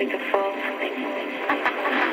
In the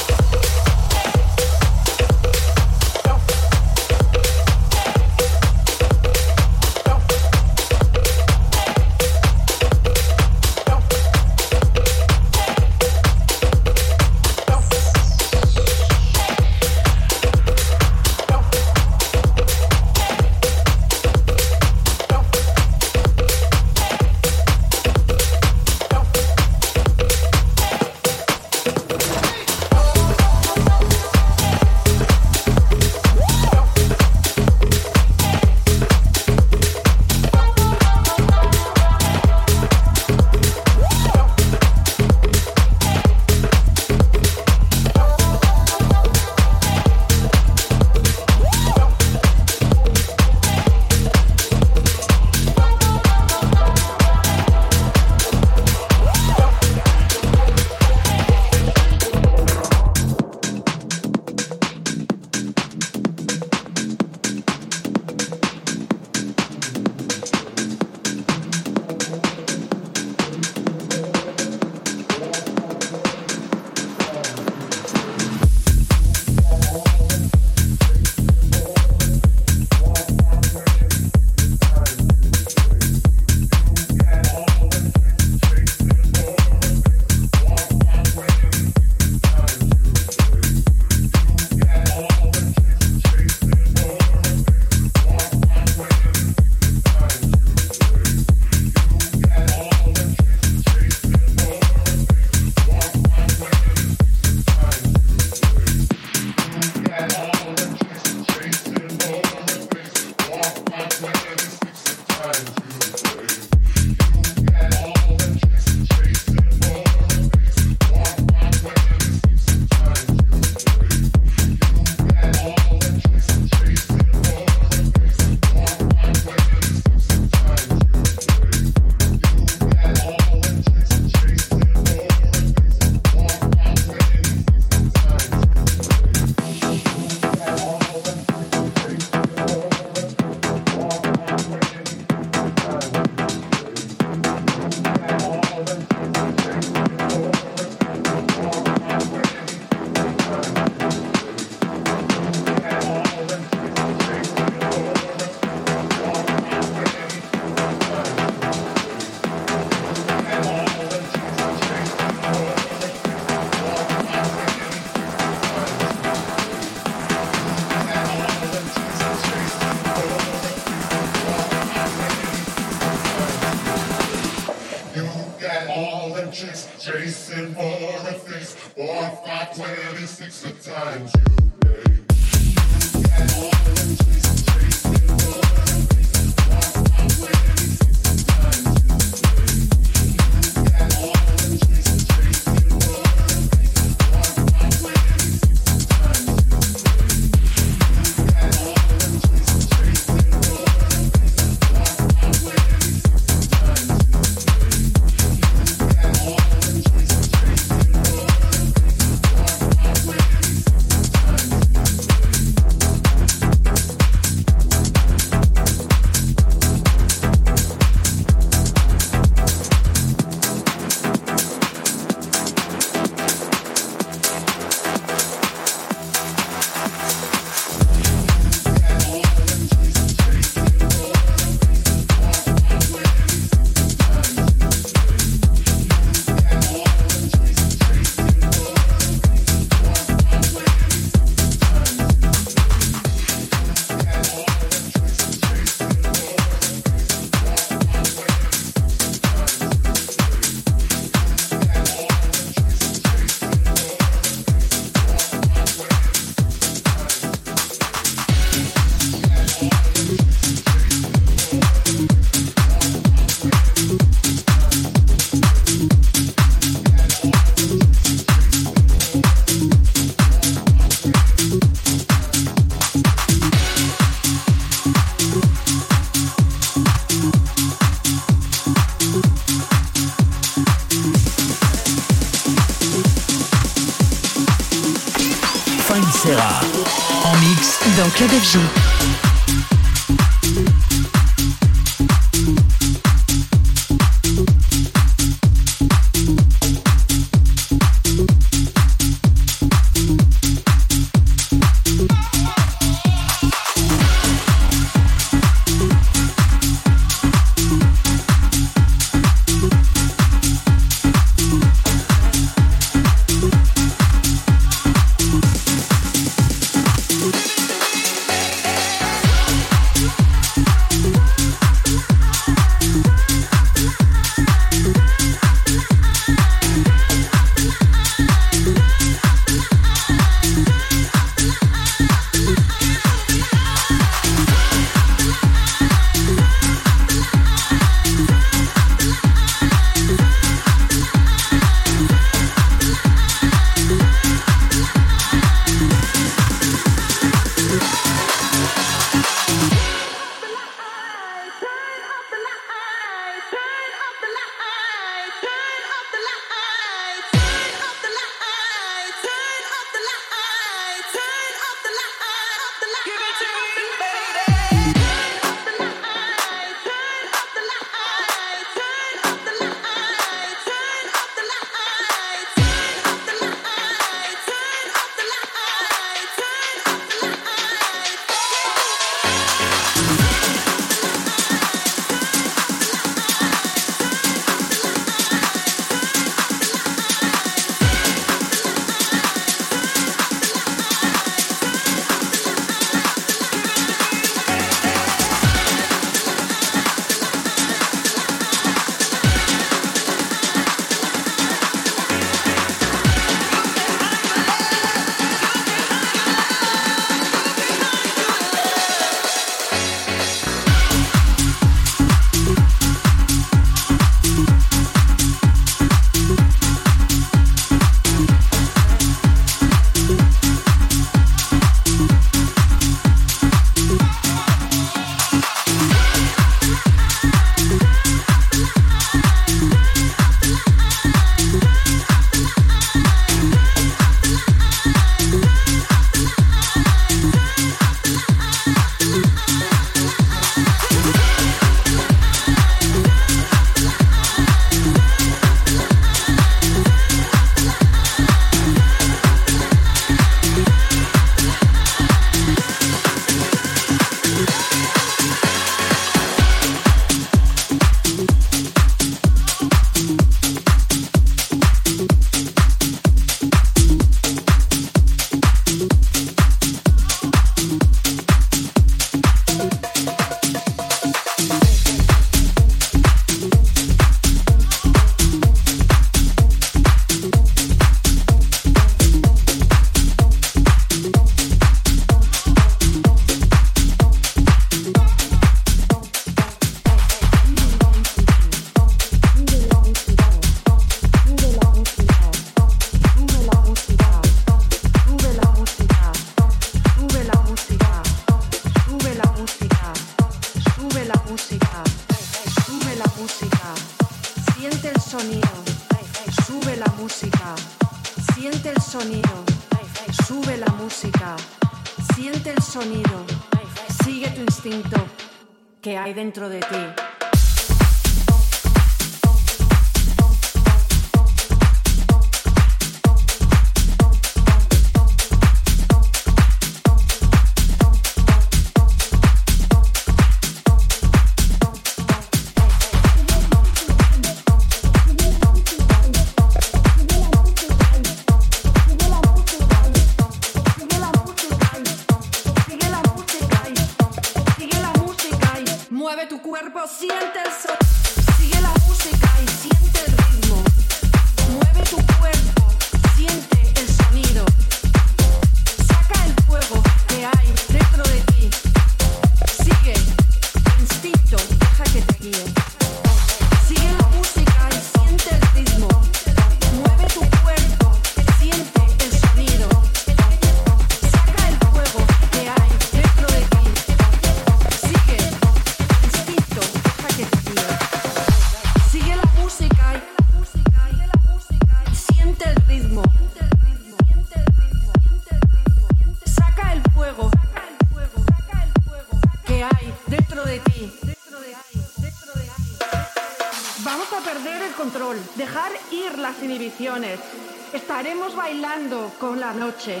Con la noche,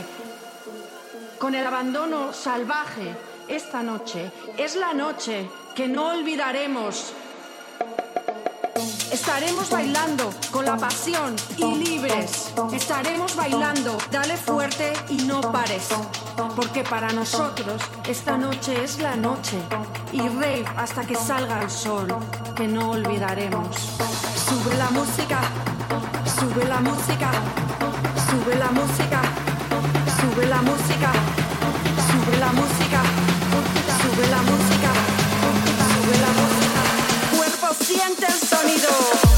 con el abandono salvaje. Esta noche es la noche que no olvidaremos. Estaremos bailando con la pasión y libres. Estaremos bailando, dale fuerte y no pares. Porque para nosotros esta noche es la noche. Y rave hasta que salga el sol, que no olvidaremos. Sube la música, sube la música. Sube la música, sube la música, sube la música, sube la música, sube la música. Cuerpo siente el sonido.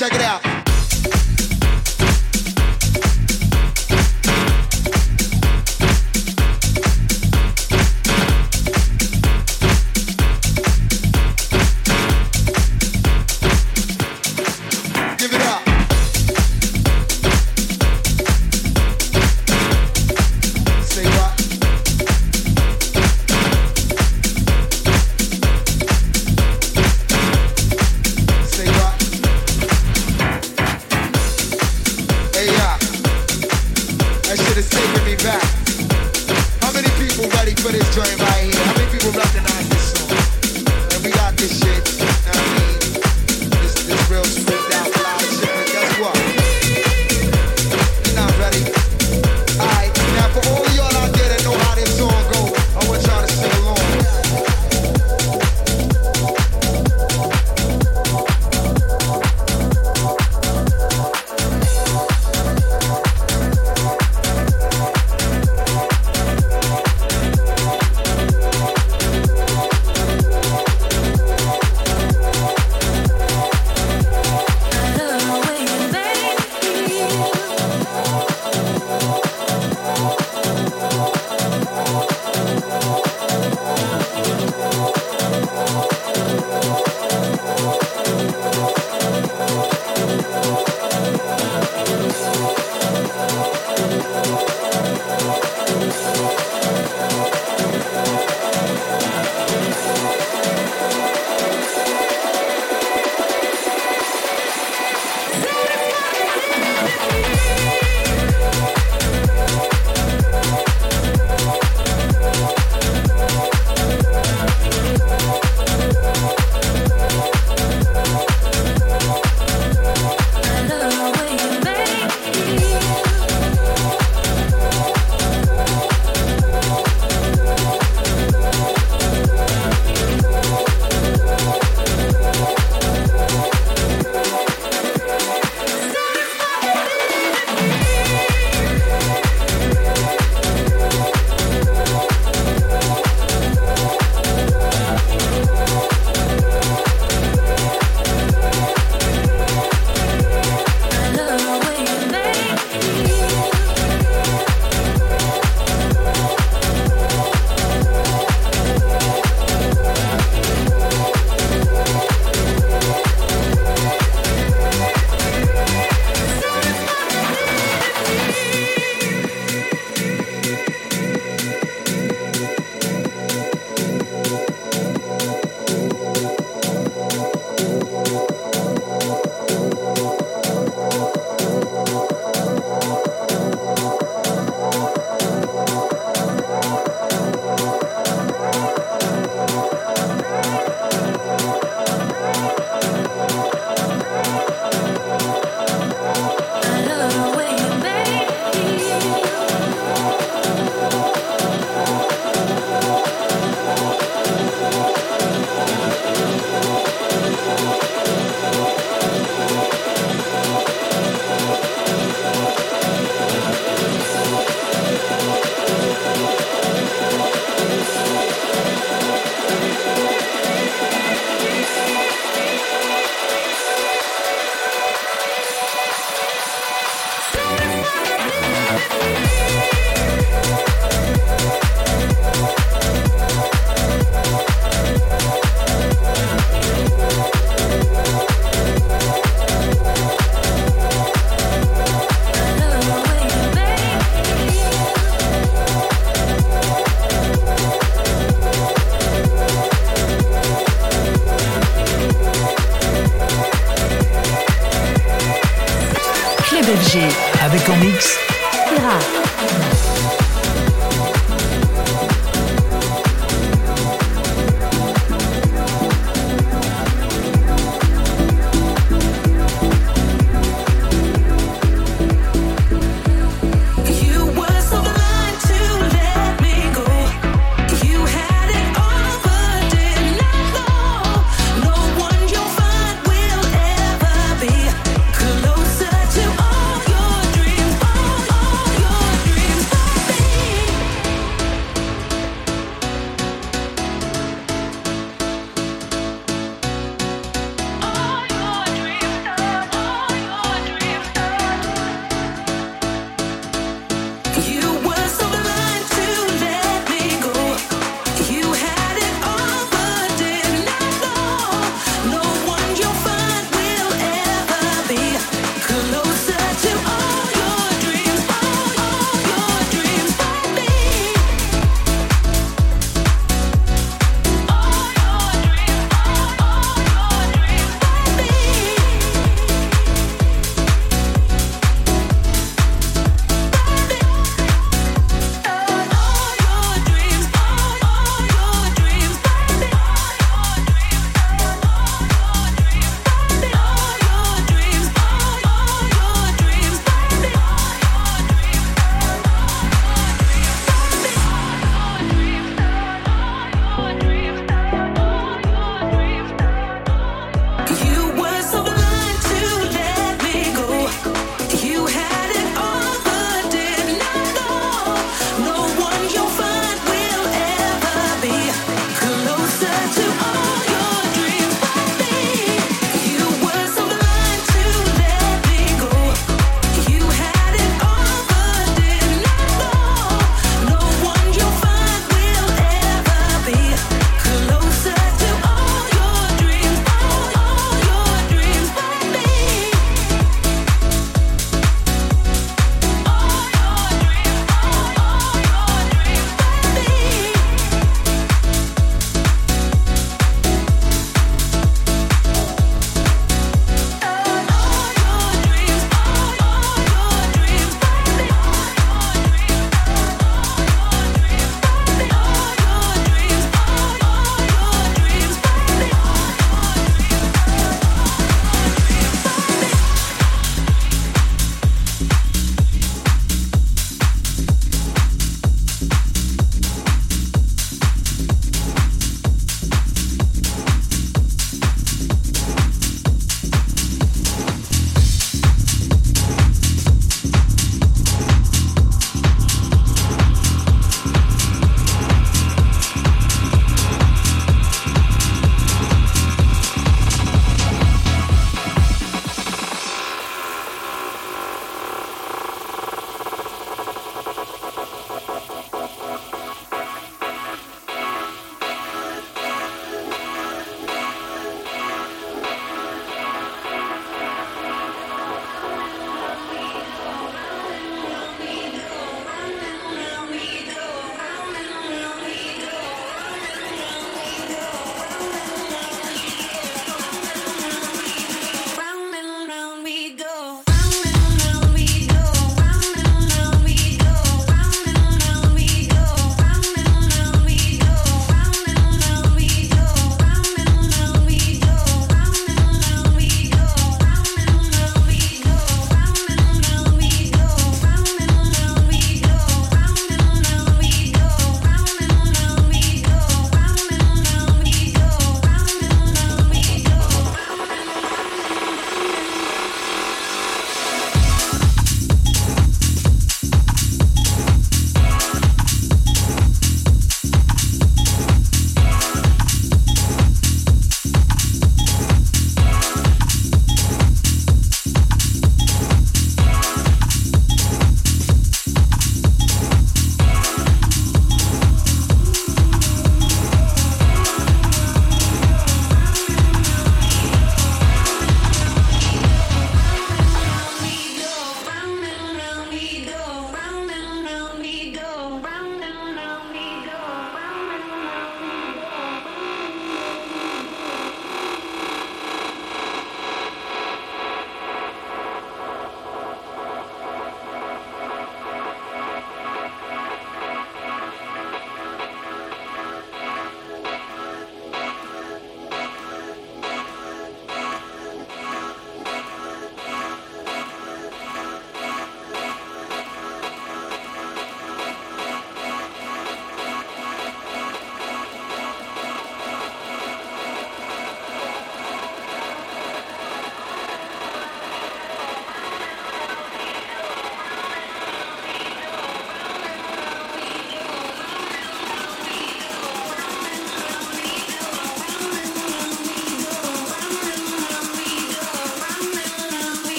Check it out. this dream.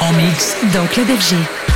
En mix Dans Club FG.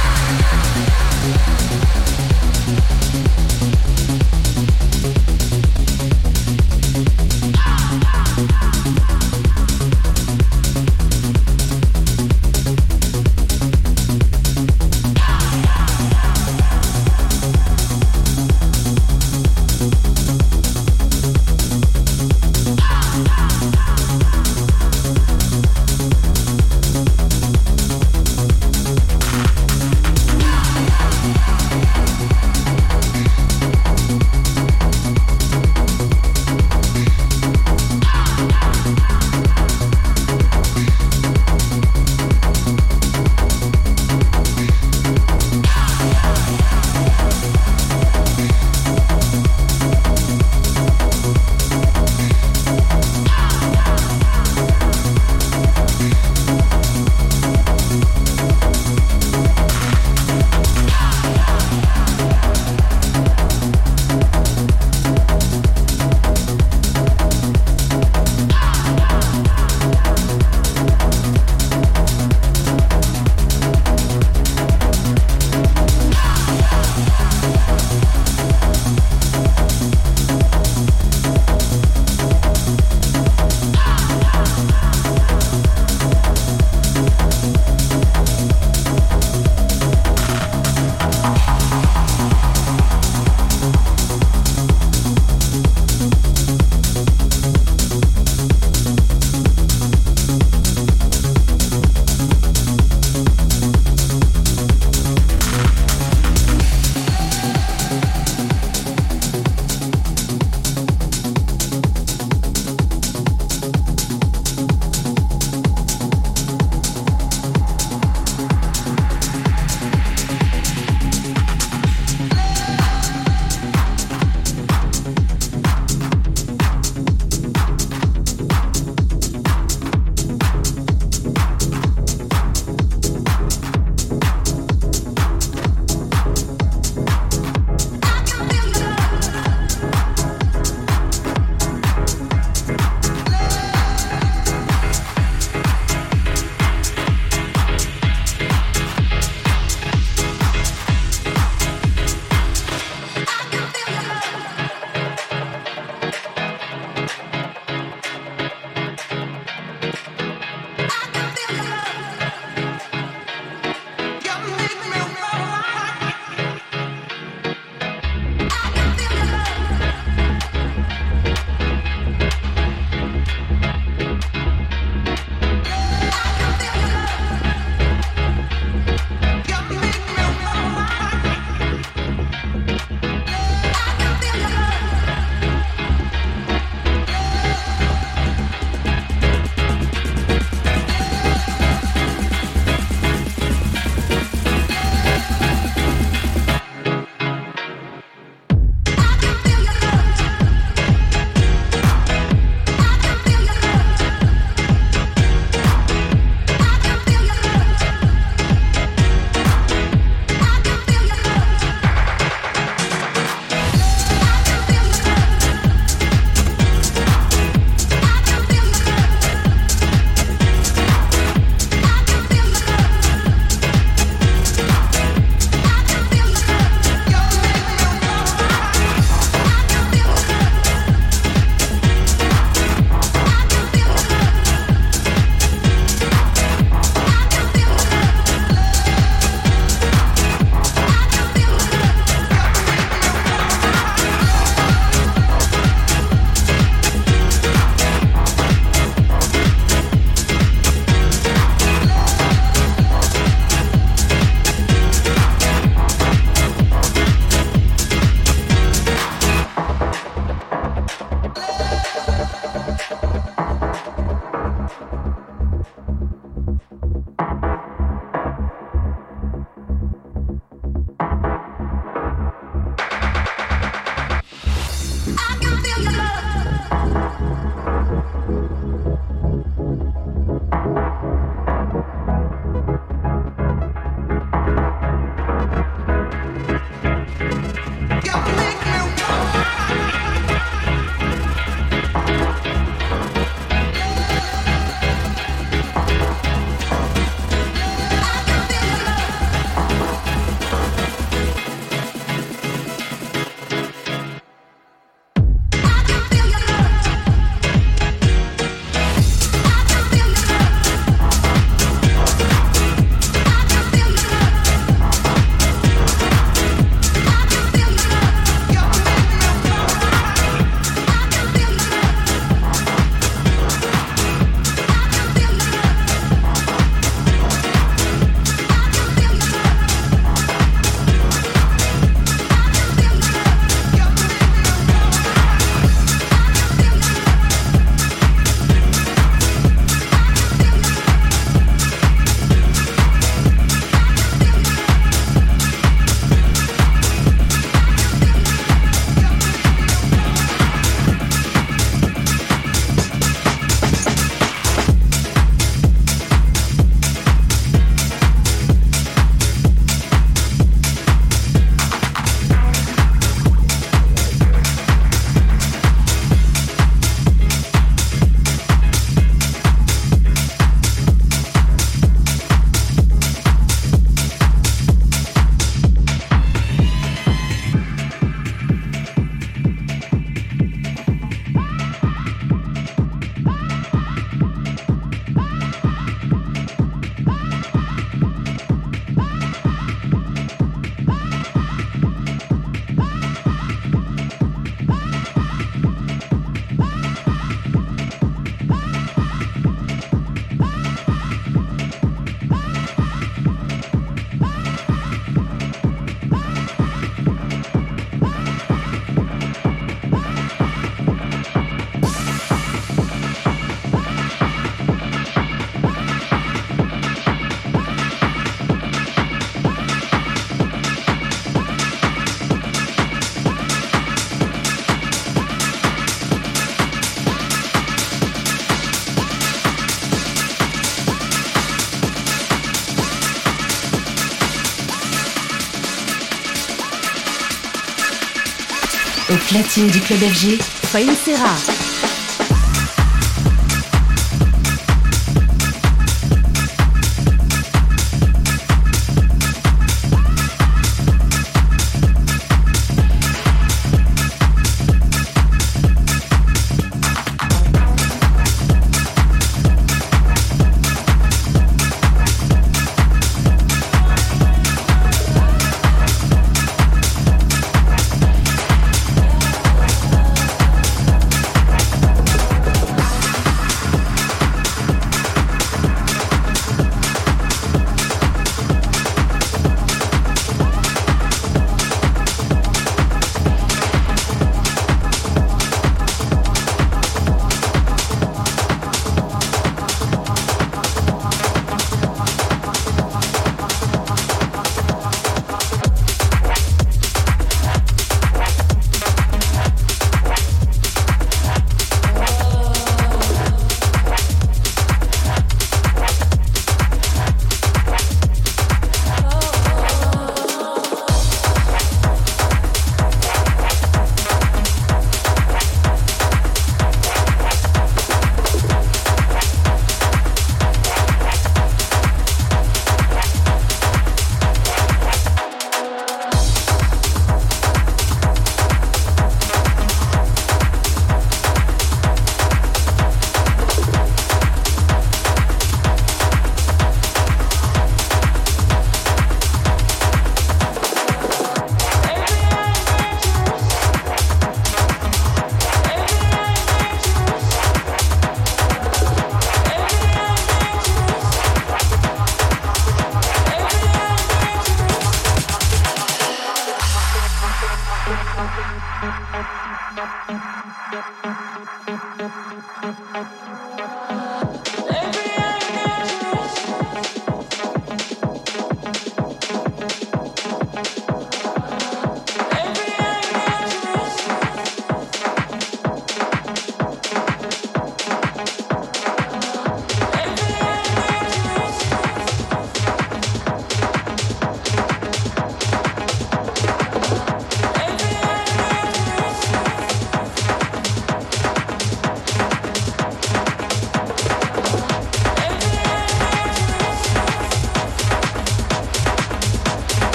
Platine du club FG, Faïn Serra.